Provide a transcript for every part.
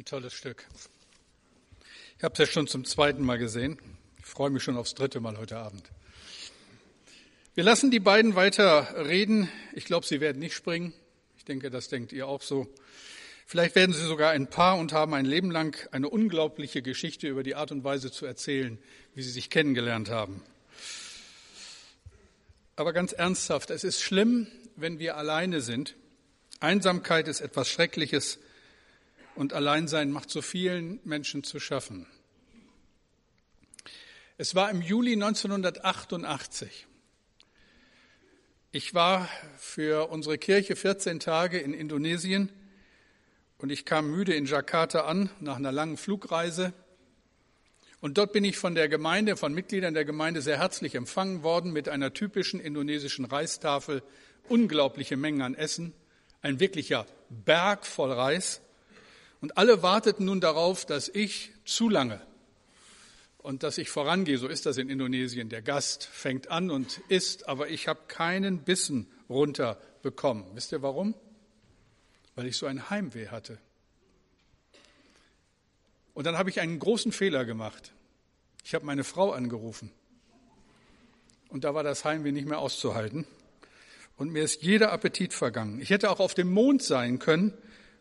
Ein tolles Stück. Ich habe es ja schon zum zweiten Mal gesehen. Ich freue mich schon aufs dritte Mal heute Abend. Wir lassen die beiden weiter reden. Ich glaube, sie werden nicht springen. Ich denke, das denkt ihr auch so. Vielleicht werden sie sogar ein Paar und haben ein Leben lang eine unglaubliche Geschichte über die Art und Weise zu erzählen, wie sie sich kennengelernt haben. Aber ganz ernsthaft, es ist schlimm, wenn wir alleine sind. Einsamkeit ist etwas Schreckliches und Alleinsein macht so vielen Menschen zu schaffen. Es war im Juli 1988. Ich war für unsere Kirche 14 Tage in Indonesien und ich kam müde in Jakarta an nach einer langen Flugreise. Und dort bin ich von der Gemeinde, von Mitgliedern der Gemeinde sehr herzlich empfangen worden mit einer typischen indonesischen Reistafel, unglaubliche Mengen an Essen, ein wirklicher Berg voll Reis. Und alle warteten nun darauf, dass ich zu lange und dass ich vorangehe. So ist das in Indonesien. Der Gast fängt an und isst, aber ich habe keinen Bissen runterbekommen. Wisst ihr warum? weil ich so ein Heimweh hatte. Und dann habe ich einen großen Fehler gemacht. Ich habe meine Frau angerufen. Und da war das Heimweh nicht mehr auszuhalten. Und mir ist jeder Appetit vergangen. Ich hätte auch auf dem Mond sein können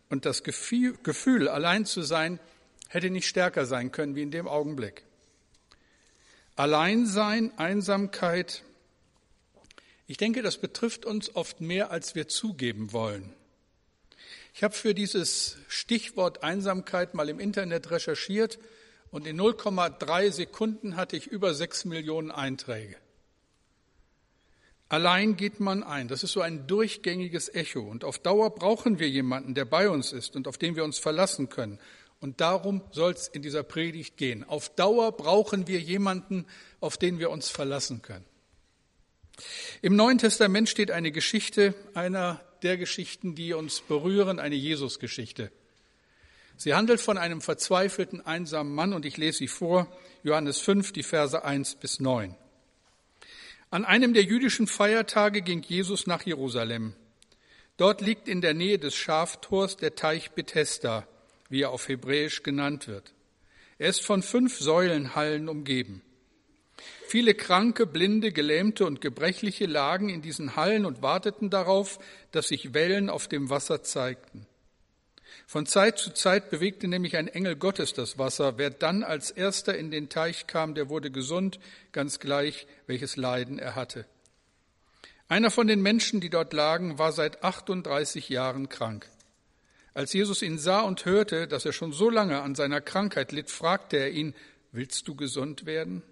und das Gefühl, allein zu sein, hätte nicht stärker sein können wie in dem Augenblick. Alleinsein, Einsamkeit, ich denke, das betrifft uns oft mehr, als wir zugeben wollen. Ich habe für dieses Stichwort Einsamkeit mal im Internet recherchiert und in 0,3 Sekunden hatte ich über sechs Millionen Einträge. Allein geht man ein. Das ist so ein durchgängiges Echo. Und auf Dauer brauchen wir jemanden, der bei uns ist und auf den wir uns verlassen können. Und darum soll es in dieser Predigt gehen. Auf Dauer brauchen wir jemanden, auf den wir uns verlassen können. Im Neuen Testament steht eine Geschichte einer der Geschichten, die uns berühren, eine Jesusgeschichte. Sie handelt von einem verzweifelten, einsamen Mann und ich lese sie vor, Johannes 5, die Verse 1 bis 9. An einem der jüdischen Feiertage ging Jesus nach Jerusalem. Dort liegt in der Nähe des Schaftors der Teich Bethesda, wie er auf Hebräisch genannt wird. Er ist von fünf Säulenhallen umgeben. Viele Kranke, Blinde, Gelähmte und Gebrechliche lagen in diesen Hallen und warteten darauf, dass sich Wellen auf dem Wasser zeigten. Von Zeit zu Zeit bewegte nämlich ein Engel Gottes das Wasser. Wer dann als erster in den Teich kam, der wurde gesund, ganz gleich, welches Leiden er hatte. Einer von den Menschen, die dort lagen, war seit 38 Jahren krank. Als Jesus ihn sah und hörte, dass er schon so lange an seiner Krankheit litt, fragte er ihn, Willst du gesund werden?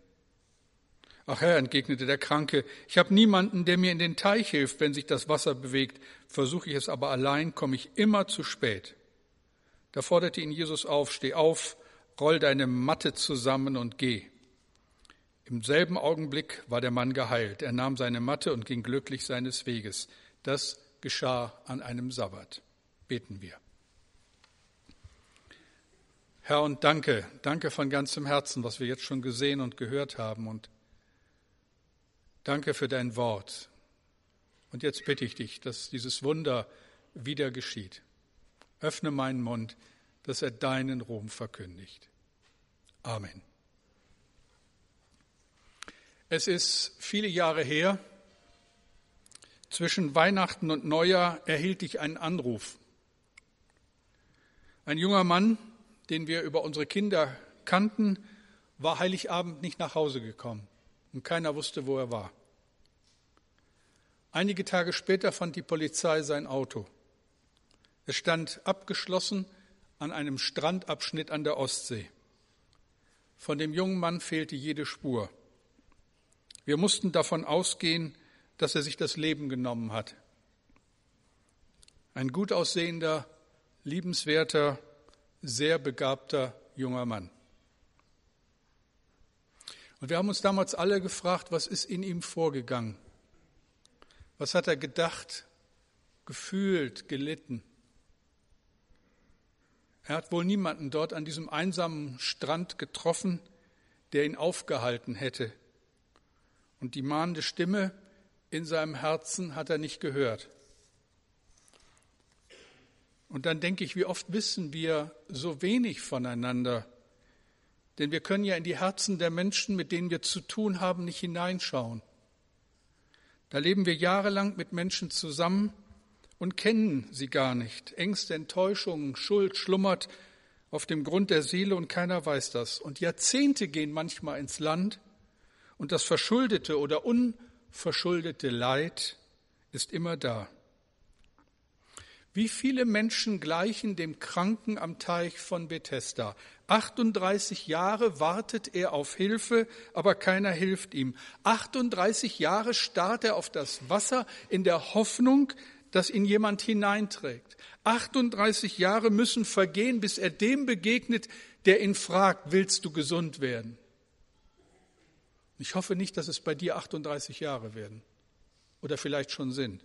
Ach Herr, entgegnete der Kranke, ich habe niemanden, der mir in den Teich hilft, wenn sich das Wasser bewegt. Versuche ich es aber allein, komme ich immer zu spät. Da forderte ihn Jesus auf, steh auf, roll deine Matte zusammen und geh. Im selben Augenblick war der Mann geheilt. Er nahm seine Matte und ging glücklich seines Weges. Das geschah an einem Sabbat. Beten wir. Herr, und danke, danke von ganzem Herzen, was wir jetzt schon gesehen und gehört haben. Und Danke für dein Wort. Und jetzt bitte ich dich, dass dieses Wunder wieder geschieht. Öffne meinen Mund, dass er deinen Ruhm verkündigt. Amen. Es ist viele Jahre her. Zwischen Weihnachten und Neujahr erhielt ich einen Anruf. Ein junger Mann, den wir über unsere Kinder kannten, war Heiligabend nicht nach Hause gekommen und keiner wusste, wo er war. Einige Tage später fand die Polizei sein Auto. Es stand abgeschlossen an einem Strandabschnitt an der Ostsee. Von dem jungen Mann fehlte jede Spur. Wir mussten davon ausgehen, dass er sich das Leben genommen hat. Ein gut aussehender, liebenswerter, sehr begabter junger Mann. Und wir haben uns damals alle gefragt, was ist in ihm vorgegangen? Was hat er gedacht, gefühlt, gelitten? Er hat wohl niemanden dort an diesem einsamen Strand getroffen, der ihn aufgehalten hätte. Und die mahnende Stimme in seinem Herzen hat er nicht gehört. Und dann denke ich, wie oft wissen wir so wenig voneinander. Denn wir können ja in die Herzen der Menschen, mit denen wir zu tun haben, nicht hineinschauen. Da leben wir jahrelang mit Menschen zusammen und kennen sie gar nicht. Ängste, Enttäuschungen, Schuld schlummert auf dem Grund der Seele und keiner weiß das. Und Jahrzehnte gehen manchmal ins Land und das verschuldete oder unverschuldete Leid ist immer da. Wie viele Menschen gleichen dem Kranken am Teich von Bethesda? 38 Jahre wartet er auf Hilfe, aber keiner hilft ihm. 38 Jahre starrt er auf das Wasser in der Hoffnung, dass ihn jemand hineinträgt. 38 Jahre müssen vergehen, bis er dem begegnet, der ihn fragt, willst du gesund werden? Ich hoffe nicht, dass es bei dir 38 Jahre werden oder vielleicht schon sind.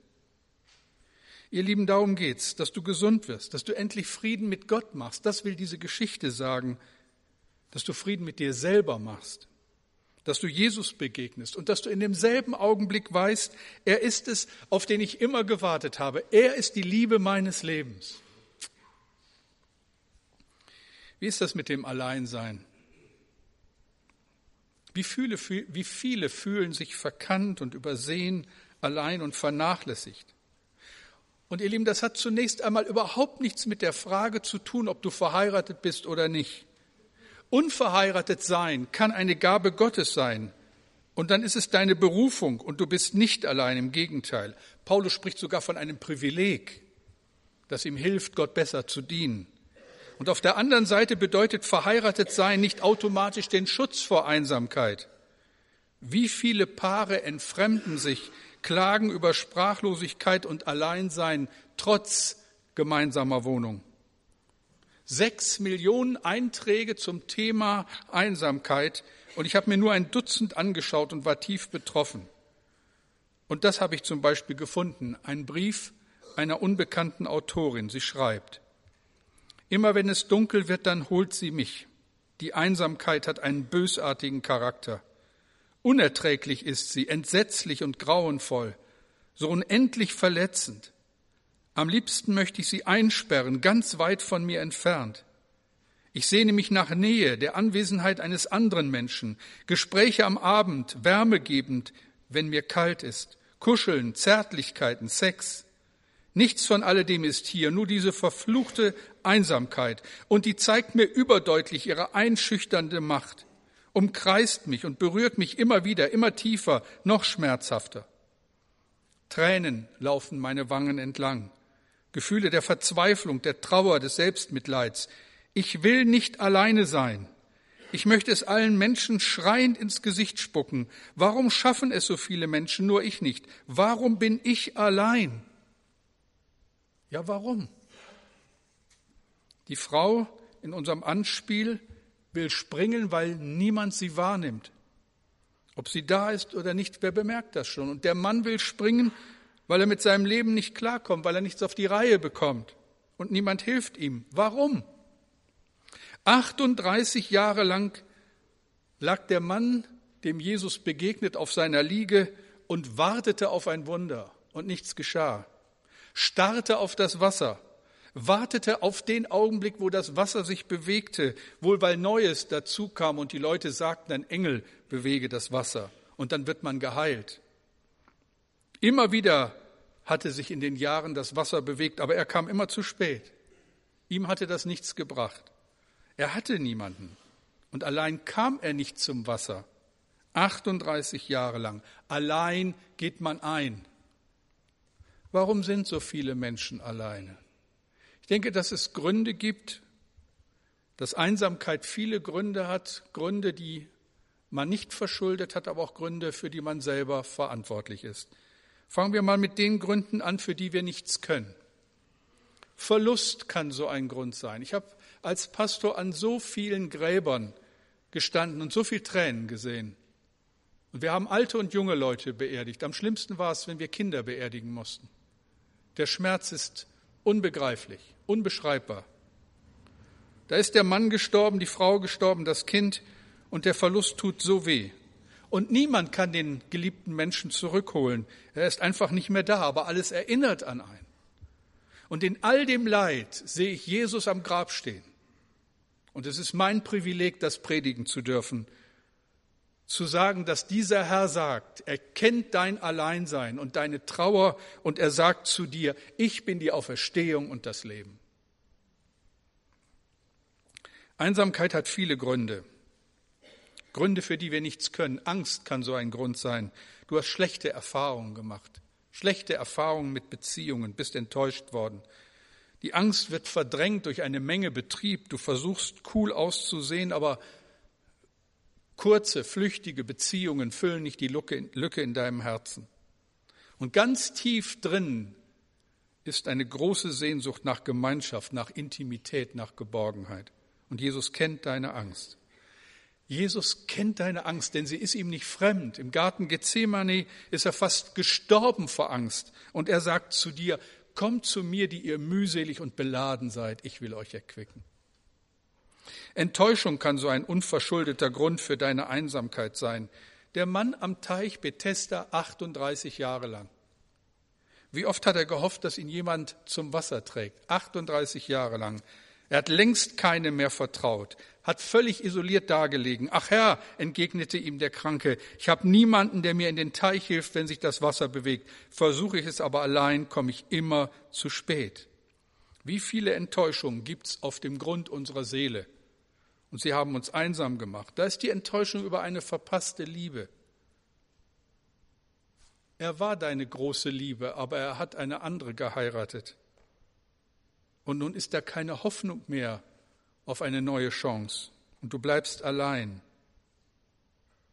Ihr Lieben, darum geht's, dass du gesund wirst, dass du endlich Frieden mit Gott machst. Das will diese Geschichte sagen, dass du Frieden mit dir selber machst, dass du Jesus begegnest und dass du in demselben Augenblick weißt, er ist es, auf den ich immer gewartet habe. Er ist die Liebe meines Lebens. Wie ist das mit dem Alleinsein? Wie viele, wie viele fühlen sich verkannt und übersehen, allein und vernachlässigt? Und ihr Lieben, das hat zunächst einmal überhaupt nichts mit der Frage zu tun, ob du verheiratet bist oder nicht. Unverheiratet sein kann eine Gabe Gottes sein. Und dann ist es deine Berufung und du bist nicht allein, im Gegenteil. Paulus spricht sogar von einem Privileg, das ihm hilft, Gott besser zu dienen. Und auf der anderen Seite bedeutet verheiratet sein nicht automatisch den Schutz vor Einsamkeit. Wie viele Paare entfremden sich klagen über Sprachlosigkeit und Alleinsein trotz gemeinsamer Wohnung. Sechs Millionen Einträge zum Thema Einsamkeit und ich habe mir nur ein Dutzend angeschaut und war tief betroffen. Und das habe ich zum Beispiel gefunden, ein Brief einer unbekannten Autorin. Sie schreibt, Immer wenn es dunkel wird, dann holt sie mich. Die Einsamkeit hat einen bösartigen Charakter. Unerträglich ist sie, entsetzlich und grauenvoll, so unendlich verletzend. Am liebsten möchte ich sie einsperren, ganz weit von mir entfernt. Ich sehne mich nach Nähe, der Anwesenheit eines anderen Menschen, Gespräche am Abend, wärmegebend, wenn mir kalt ist, Kuscheln, Zärtlichkeiten, Sex. Nichts von alledem ist hier, nur diese verfluchte Einsamkeit, und die zeigt mir überdeutlich ihre einschüchternde Macht umkreist mich und berührt mich immer wieder, immer tiefer, noch schmerzhafter. Tränen laufen meine Wangen entlang, Gefühle der Verzweiflung, der Trauer, des Selbstmitleids. Ich will nicht alleine sein. Ich möchte es allen Menschen schreiend ins Gesicht spucken. Warum schaffen es so viele Menschen, nur ich nicht? Warum bin ich allein? Ja, warum? Die Frau in unserem Anspiel will springen, weil niemand sie wahrnimmt. Ob sie da ist oder nicht, wer bemerkt das schon? Und der Mann will springen, weil er mit seinem Leben nicht klarkommt, weil er nichts auf die Reihe bekommt. Und niemand hilft ihm. Warum? 38 Jahre lang lag der Mann, dem Jesus begegnet, auf seiner Liege und wartete auf ein Wunder. Und nichts geschah. Starrte auf das Wasser wartete auf den Augenblick, wo das Wasser sich bewegte, wohl weil Neues dazu kam und die Leute sagten, ein Engel bewege das Wasser und dann wird man geheilt. Immer wieder hatte sich in den Jahren das Wasser bewegt, aber er kam immer zu spät. Ihm hatte das nichts gebracht. Er hatte niemanden. Und allein kam er nicht zum Wasser. 38 Jahre lang. Allein geht man ein. Warum sind so viele Menschen alleine? Ich denke, dass es Gründe gibt, dass Einsamkeit viele Gründe hat, Gründe, die man nicht verschuldet hat, aber auch Gründe, für die man selber verantwortlich ist. Fangen wir mal mit den Gründen an, für die wir nichts können. Verlust kann so ein Grund sein. Ich habe als Pastor an so vielen Gräbern gestanden und so viel Tränen gesehen. Und wir haben alte und junge Leute beerdigt. Am schlimmsten war es, wenn wir Kinder beerdigen mussten. Der Schmerz ist unbegreiflich unbeschreibbar. Da ist der Mann gestorben, die Frau gestorben, das Kind und der Verlust tut so weh. Und niemand kann den geliebten Menschen zurückholen. Er ist einfach nicht mehr da, aber alles erinnert an einen. Und in all dem Leid sehe ich Jesus am Grab stehen. Und es ist mein Privileg, das predigen zu dürfen, zu sagen, dass dieser Herr sagt, er kennt dein Alleinsein und deine Trauer und er sagt zu dir, ich bin die Auferstehung und das Leben. Einsamkeit hat viele Gründe. Gründe, für die wir nichts können. Angst kann so ein Grund sein. Du hast schlechte Erfahrungen gemacht, schlechte Erfahrungen mit Beziehungen, bist enttäuscht worden. Die Angst wird verdrängt durch eine Menge Betrieb. Du versuchst cool auszusehen, aber kurze, flüchtige Beziehungen füllen nicht die Lücke in deinem Herzen. Und ganz tief drin ist eine große Sehnsucht nach Gemeinschaft, nach Intimität, nach Geborgenheit. Und Jesus kennt deine Angst. Jesus kennt deine Angst, denn sie ist ihm nicht fremd. Im Garten Gethsemane ist er fast gestorben vor Angst. Und er sagt zu dir, kommt zu mir, die ihr mühselig und beladen seid, ich will euch erquicken. Enttäuschung kann so ein unverschuldeter Grund für deine Einsamkeit sein. Der Mann am Teich Bethesda 38 Jahre lang. Wie oft hat er gehofft, dass ihn jemand zum Wasser trägt? 38 Jahre lang. Er hat längst keinem mehr vertraut, hat völlig isoliert dagelegen. Ach Herr, entgegnete ihm der Kranke, ich habe niemanden, der mir in den Teich hilft, wenn sich das Wasser bewegt. Versuche ich es aber allein, komme ich immer zu spät. Wie viele Enttäuschungen gibt's auf dem Grund unserer Seele? Und sie haben uns einsam gemacht. Da ist die Enttäuschung über eine verpasste Liebe. Er war deine große Liebe, aber er hat eine andere geheiratet. Und nun ist da keine Hoffnung mehr auf eine neue Chance. Und du bleibst allein.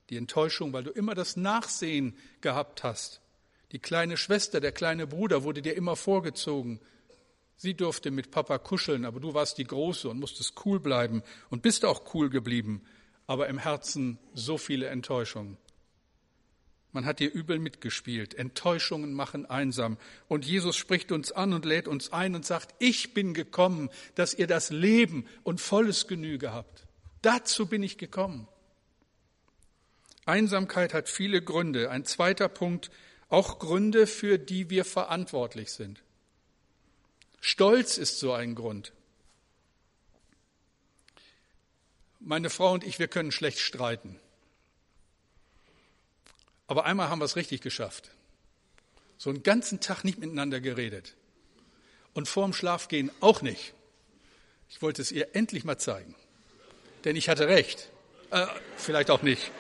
Die Enttäuschung, weil du immer das Nachsehen gehabt hast. Die kleine Schwester, der kleine Bruder wurde dir immer vorgezogen. Sie durfte mit Papa kuscheln, aber du warst die Große und musstest cool bleiben und bist auch cool geblieben. Aber im Herzen so viele Enttäuschungen. Man hat dir übel mitgespielt. Enttäuschungen machen einsam. Und Jesus spricht uns an und lädt uns ein und sagt, ich bin gekommen, dass ihr das Leben und volles Genüge habt. Dazu bin ich gekommen. Einsamkeit hat viele Gründe. Ein zweiter Punkt, auch Gründe, für die wir verantwortlich sind. Stolz ist so ein Grund. Meine Frau und ich, wir können schlecht streiten. Aber einmal haben wir es richtig geschafft. So einen ganzen Tag nicht miteinander geredet. Und vorm Schlafgehen auch nicht. Ich wollte es ihr endlich mal zeigen. Denn ich hatte recht. Äh, vielleicht auch nicht.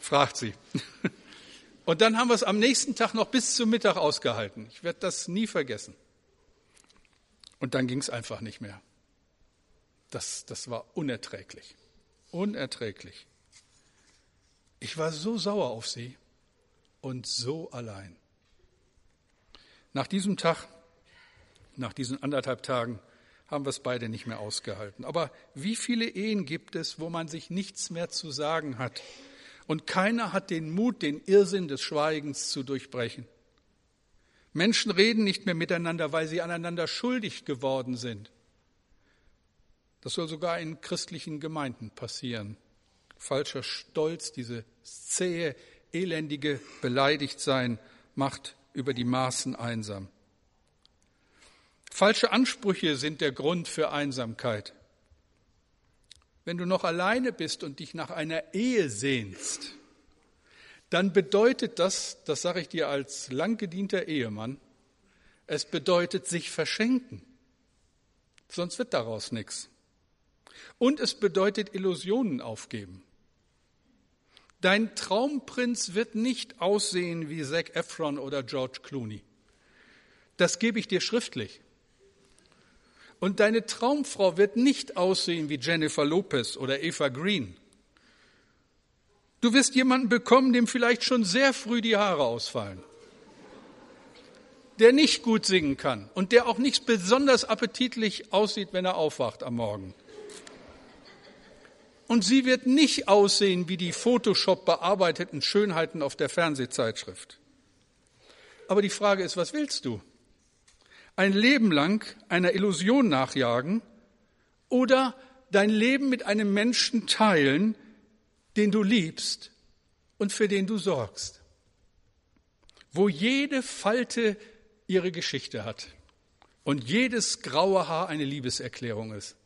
Fragt sie. Und dann haben wir es am nächsten Tag noch bis zum Mittag ausgehalten. Ich werde das nie vergessen. Und dann ging es einfach nicht mehr. Das, das war unerträglich. Unerträglich. Ich war so sauer auf sie und so allein. Nach diesem Tag, nach diesen anderthalb Tagen, haben wir es beide nicht mehr ausgehalten. Aber wie viele Ehen gibt es, wo man sich nichts mehr zu sagen hat und keiner hat den Mut, den Irrsinn des Schweigens zu durchbrechen? Menschen reden nicht mehr miteinander, weil sie aneinander schuldig geworden sind. Das soll sogar in christlichen Gemeinden passieren falscher Stolz, diese zähe, elendige Beleidigtsein macht über die Maßen einsam. Falsche Ansprüche sind der Grund für Einsamkeit. Wenn du noch alleine bist und dich nach einer Ehe sehnst, dann bedeutet das, das sage ich dir als langgedienter Ehemann, es bedeutet sich verschenken. Sonst wird daraus nichts. Und es bedeutet Illusionen aufgeben. Dein Traumprinz wird nicht aussehen wie Zac Efron oder George Clooney. Das gebe ich dir schriftlich. Und deine Traumfrau wird nicht aussehen wie Jennifer Lopez oder Eva Green. Du wirst jemanden bekommen, dem vielleicht schon sehr früh die Haare ausfallen, der nicht gut singen kann und der auch nicht besonders appetitlich aussieht, wenn er aufwacht am Morgen. Und sie wird nicht aussehen wie die Photoshop bearbeiteten Schönheiten auf der Fernsehzeitschrift. Aber die Frage ist, was willst du? Ein Leben lang einer Illusion nachjagen oder dein Leben mit einem Menschen teilen, den du liebst und für den du sorgst? Wo jede Falte ihre Geschichte hat und jedes graue Haar eine Liebeserklärung ist.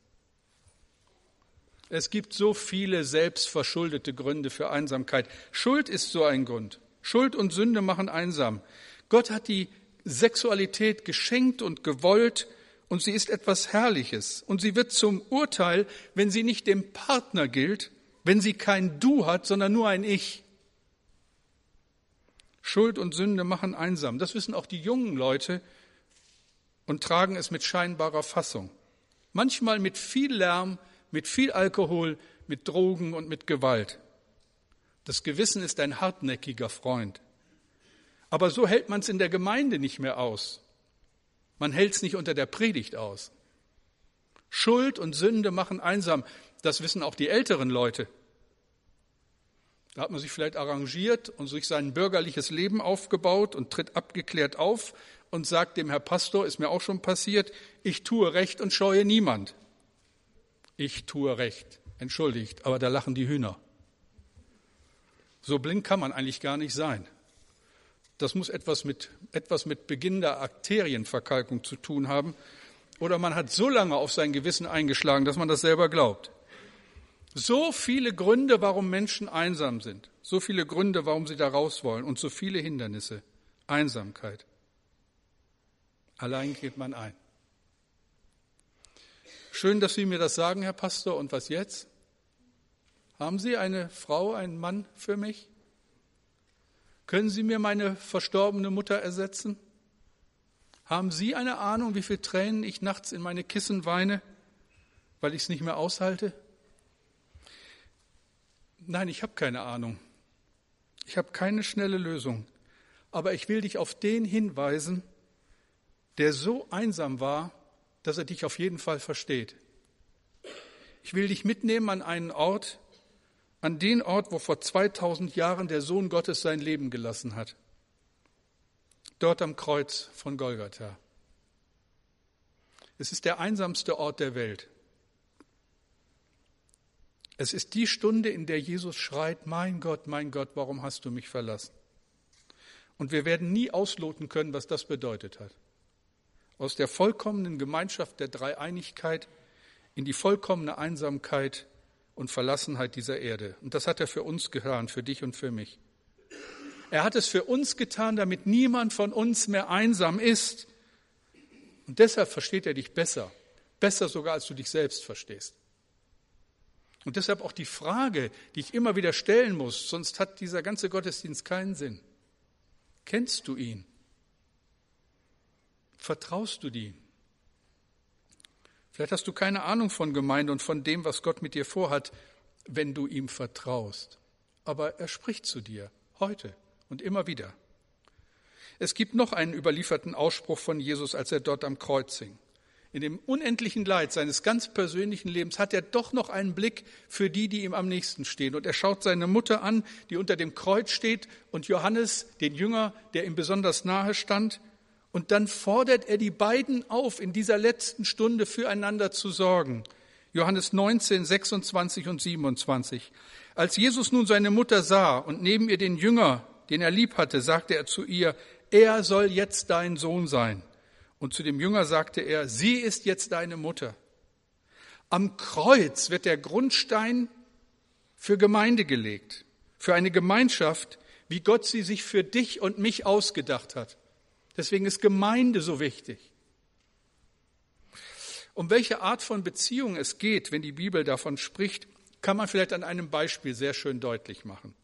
Es gibt so viele selbstverschuldete Gründe für Einsamkeit. Schuld ist so ein Grund. Schuld und Sünde machen einsam. Gott hat die Sexualität geschenkt und gewollt und sie ist etwas Herrliches. Und sie wird zum Urteil, wenn sie nicht dem Partner gilt, wenn sie kein Du hat, sondern nur ein Ich. Schuld und Sünde machen einsam. Das wissen auch die jungen Leute und tragen es mit scheinbarer Fassung. Manchmal mit viel Lärm, mit viel Alkohol, mit Drogen und mit Gewalt. Das Gewissen ist ein hartnäckiger Freund. Aber so hält man es in der Gemeinde nicht mehr aus. Man hält es nicht unter der Predigt aus. Schuld und Sünde machen einsam. Das wissen auch die älteren Leute. Da hat man sich vielleicht arrangiert und sich sein bürgerliches Leben aufgebaut und tritt abgeklärt auf und sagt dem Herr Pastor, ist mir auch schon passiert, ich tue Recht und scheue niemand. Ich tue Recht. Entschuldigt, aber da lachen die Hühner. So blind kann man eigentlich gar nicht sein. Das muss etwas mit, etwas mit Beginn der Arterienverkalkung zu tun haben. Oder man hat so lange auf sein Gewissen eingeschlagen, dass man das selber glaubt. So viele Gründe, warum Menschen einsam sind. So viele Gründe, warum sie da raus wollen. Und so viele Hindernisse. Einsamkeit. Allein geht man ein. Schön, dass Sie mir das sagen, Herr Pastor. Und was jetzt? Haben Sie eine Frau, einen Mann für mich? Können Sie mir meine verstorbene Mutter ersetzen? Haben Sie eine Ahnung, wie viele Tränen ich nachts in meine Kissen weine, weil ich es nicht mehr aushalte? Nein, ich habe keine Ahnung. Ich habe keine schnelle Lösung. Aber ich will dich auf den hinweisen, der so einsam war, dass er dich auf jeden Fall versteht. Ich will dich mitnehmen an einen Ort, an den Ort, wo vor 2000 Jahren der Sohn Gottes sein Leben gelassen hat. Dort am Kreuz von Golgatha. Es ist der einsamste Ort der Welt. Es ist die Stunde, in der Jesus schreit, mein Gott, mein Gott, warum hast du mich verlassen? Und wir werden nie ausloten können, was das bedeutet hat aus der vollkommenen Gemeinschaft der Dreieinigkeit in die vollkommene Einsamkeit und Verlassenheit dieser Erde. Und das hat er für uns getan, für dich und für mich. Er hat es für uns getan, damit niemand von uns mehr einsam ist. Und deshalb versteht er dich besser, besser sogar als du dich selbst verstehst. Und deshalb auch die Frage, die ich immer wieder stellen muss, sonst hat dieser ganze Gottesdienst keinen Sinn. Kennst du ihn? Vertraust du die? Vielleicht hast du keine Ahnung von Gemeinde und von dem, was Gott mit dir vorhat, wenn du ihm vertraust. Aber er spricht zu dir heute und immer wieder. Es gibt noch einen überlieferten Ausspruch von Jesus, als er dort am Kreuz hing. In dem unendlichen Leid seines ganz persönlichen Lebens hat er doch noch einen Blick für die, die ihm am nächsten stehen. Und er schaut seine Mutter an, die unter dem Kreuz steht, und Johannes, den Jünger, der ihm besonders nahe stand. Und dann fordert er die beiden auf, in dieser letzten Stunde füreinander zu sorgen. Johannes 19, 26 und 27. Als Jesus nun seine Mutter sah und neben ihr den Jünger, den er lieb hatte, sagte er zu ihr, er soll jetzt dein Sohn sein. Und zu dem Jünger sagte er, sie ist jetzt deine Mutter. Am Kreuz wird der Grundstein für Gemeinde gelegt, für eine Gemeinschaft, wie Gott sie sich für dich und mich ausgedacht hat. Deswegen ist Gemeinde so wichtig. Um welche Art von Beziehung es geht, wenn die Bibel davon spricht, kann man vielleicht an einem Beispiel sehr schön deutlich machen.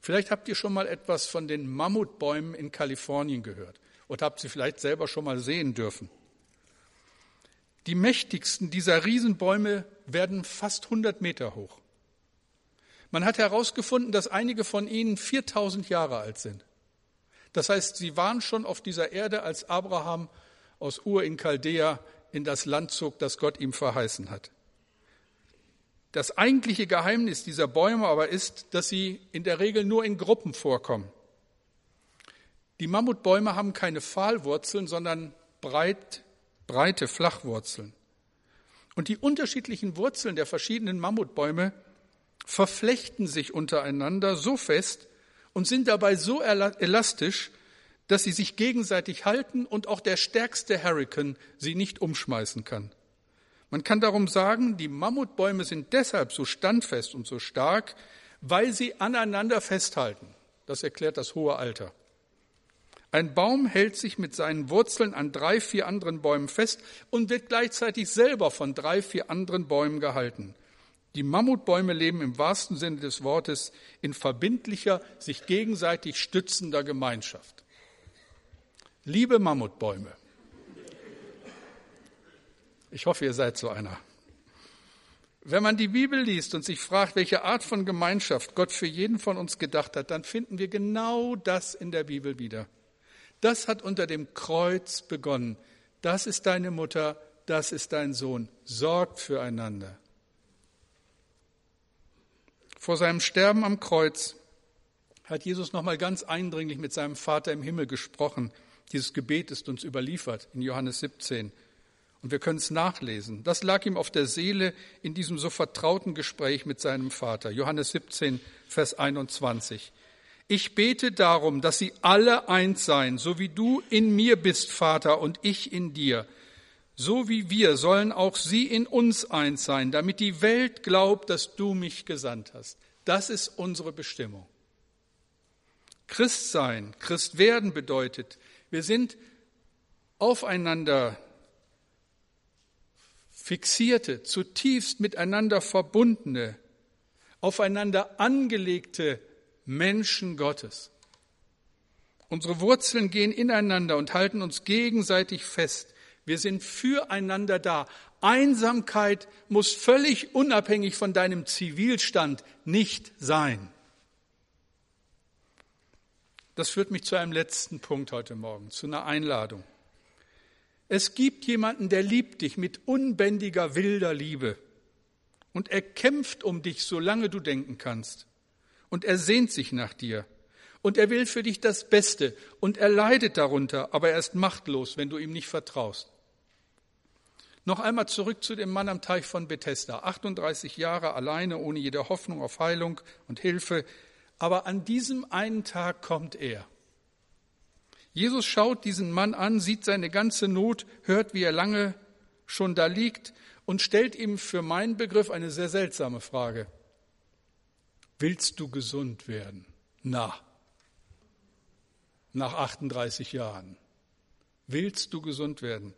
Vielleicht habt ihr schon mal etwas von den Mammutbäumen in Kalifornien gehört oder habt sie vielleicht selber schon mal sehen dürfen. Die mächtigsten dieser Riesenbäume werden fast 100 Meter hoch. Man hat herausgefunden, dass einige von ihnen 4000 Jahre alt sind. Das heißt, sie waren schon auf dieser Erde, als Abraham aus Ur in Chaldea in das Land zog, das Gott ihm verheißen hat. Das eigentliche Geheimnis dieser Bäume aber ist, dass sie in der Regel nur in Gruppen vorkommen. Die Mammutbäume haben keine Pfahlwurzeln, sondern breit, breite Flachwurzeln. Und die unterschiedlichen Wurzeln der verschiedenen Mammutbäume verflechten sich untereinander so fest, und sind dabei so elastisch, dass sie sich gegenseitig halten und auch der stärkste Hurrikan sie nicht umschmeißen kann. Man kann darum sagen, die Mammutbäume sind deshalb so standfest und so stark, weil sie aneinander festhalten. Das erklärt das hohe Alter. Ein Baum hält sich mit seinen Wurzeln an drei, vier anderen Bäumen fest und wird gleichzeitig selber von drei, vier anderen Bäumen gehalten. Die Mammutbäume leben im wahrsten Sinne des Wortes in verbindlicher, sich gegenseitig stützender Gemeinschaft. Liebe Mammutbäume, ich hoffe, ihr seid so einer. Wenn man die Bibel liest und sich fragt, welche Art von Gemeinschaft Gott für jeden von uns gedacht hat, dann finden wir genau das in der Bibel wieder. Das hat unter dem Kreuz begonnen. Das ist deine Mutter, das ist dein Sohn. Sorgt füreinander. Vor seinem Sterben am Kreuz hat Jesus nochmal ganz eindringlich mit seinem Vater im Himmel gesprochen. Dieses Gebet ist uns überliefert in Johannes 17. Und wir können es nachlesen. Das lag ihm auf der Seele in diesem so vertrauten Gespräch mit seinem Vater. Johannes 17, Vers 21. Ich bete darum, dass sie alle eins seien, so wie du in mir bist, Vater, und ich in dir. So wie wir sollen auch sie in uns eins sein, damit die Welt glaubt, dass du mich gesandt hast. Das ist unsere Bestimmung. Christ sein, Christ werden bedeutet, wir sind aufeinander fixierte, zutiefst miteinander verbundene, aufeinander angelegte Menschen Gottes. Unsere Wurzeln gehen ineinander und halten uns gegenseitig fest. Wir sind füreinander da. Einsamkeit muss völlig unabhängig von deinem Zivilstand nicht sein. Das führt mich zu einem letzten Punkt heute Morgen, zu einer Einladung. Es gibt jemanden, der liebt dich mit unbändiger, wilder Liebe. Und er kämpft um dich, solange du denken kannst und er sehnt sich nach dir. Und er will für dich das Beste und er leidet darunter, aber er ist machtlos, wenn du ihm nicht vertraust. Noch einmal zurück zu dem Mann am Teich von Bethesda. 38 Jahre alleine, ohne jede Hoffnung auf Heilung und Hilfe. Aber an diesem einen Tag kommt er. Jesus schaut diesen Mann an, sieht seine ganze Not, hört, wie er lange schon da liegt und stellt ihm für meinen Begriff eine sehr seltsame Frage. Willst du gesund werden? Na, nach 38 Jahren. Willst du gesund werden?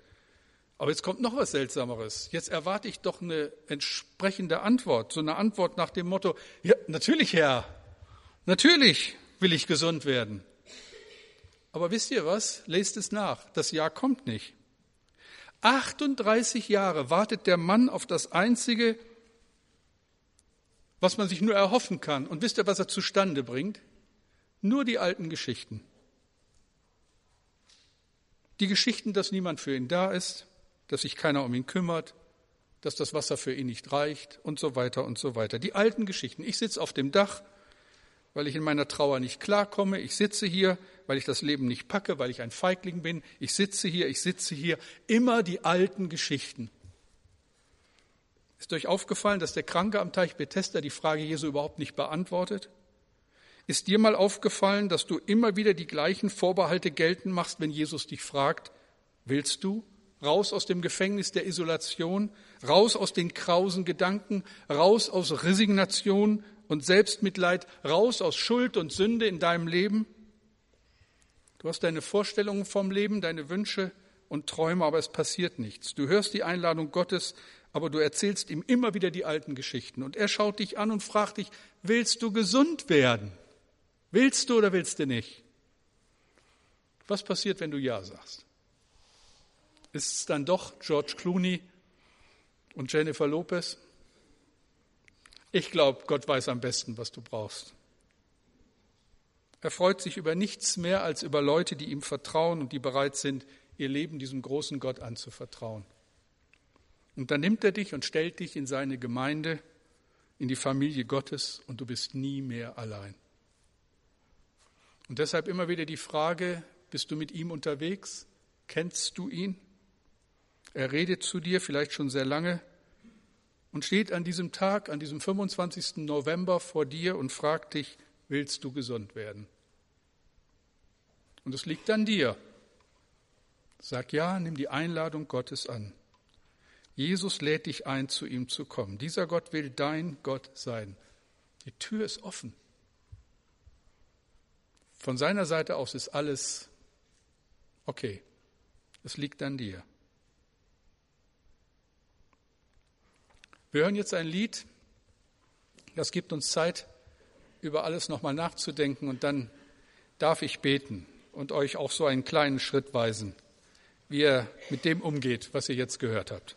Aber jetzt kommt noch was Seltsameres. Jetzt erwarte ich doch eine entsprechende Antwort, so eine Antwort nach dem Motto, ja, natürlich, Herr, natürlich will ich gesund werden. Aber wisst ihr was? Lest es nach. Das Jahr kommt nicht. 38 Jahre wartet der Mann auf das einzige was man sich nur erhoffen kann. Und wisst ihr, was er zustande bringt? Nur die alten Geschichten. Die Geschichten, dass niemand für ihn da ist, dass sich keiner um ihn kümmert, dass das Wasser für ihn nicht reicht und so weiter und so weiter. Die alten Geschichten. Ich sitze auf dem Dach, weil ich in meiner Trauer nicht klarkomme. Ich sitze hier, weil ich das Leben nicht packe, weil ich ein Feigling bin. Ich sitze hier, ich sitze hier. Immer die alten Geschichten. Ist euch aufgefallen, dass der Kranke am Teich Bethesda die Frage Jesu überhaupt nicht beantwortet? Ist dir mal aufgefallen, dass du immer wieder die gleichen Vorbehalte geltend machst, wenn Jesus dich fragt, willst du? Raus aus dem Gefängnis der Isolation, raus aus den krausen Gedanken, raus aus Resignation und Selbstmitleid, raus aus Schuld und Sünde in deinem Leben? Du hast deine Vorstellungen vom Leben, deine Wünsche und Träume, aber es passiert nichts. Du hörst die Einladung Gottes, aber du erzählst ihm immer wieder die alten Geschichten. Und er schaut dich an und fragt dich, willst du gesund werden? Willst du oder willst du nicht? Was passiert, wenn du Ja sagst? Ist es dann doch George Clooney und Jennifer Lopez? Ich glaube, Gott weiß am besten, was du brauchst. Er freut sich über nichts mehr als über Leute, die ihm vertrauen und die bereit sind, ihr Leben diesem großen Gott anzuvertrauen. Und dann nimmt er dich und stellt dich in seine Gemeinde, in die Familie Gottes und du bist nie mehr allein. Und deshalb immer wieder die Frage, bist du mit ihm unterwegs? Kennst du ihn? Er redet zu dir vielleicht schon sehr lange und steht an diesem Tag, an diesem 25. November vor dir und fragt dich, willst du gesund werden? Und es liegt an dir. Sag ja, nimm die Einladung Gottes an. Jesus lädt dich ein, zu ihm zu kommen. Dieser Gott will dein Gott sein. Die Tür ist offen. Von seiner Seite aus ist alles okay. Es liegt an dir. Wir hören jetzt ein Lied, das gibt uns Zeit, über alles nochmal nachzudenken und dann darf ich beten und euch auch so einen kleinen Schritt weisen, wie ihr mit dem umgeht, was ihr jetzt gehört habt.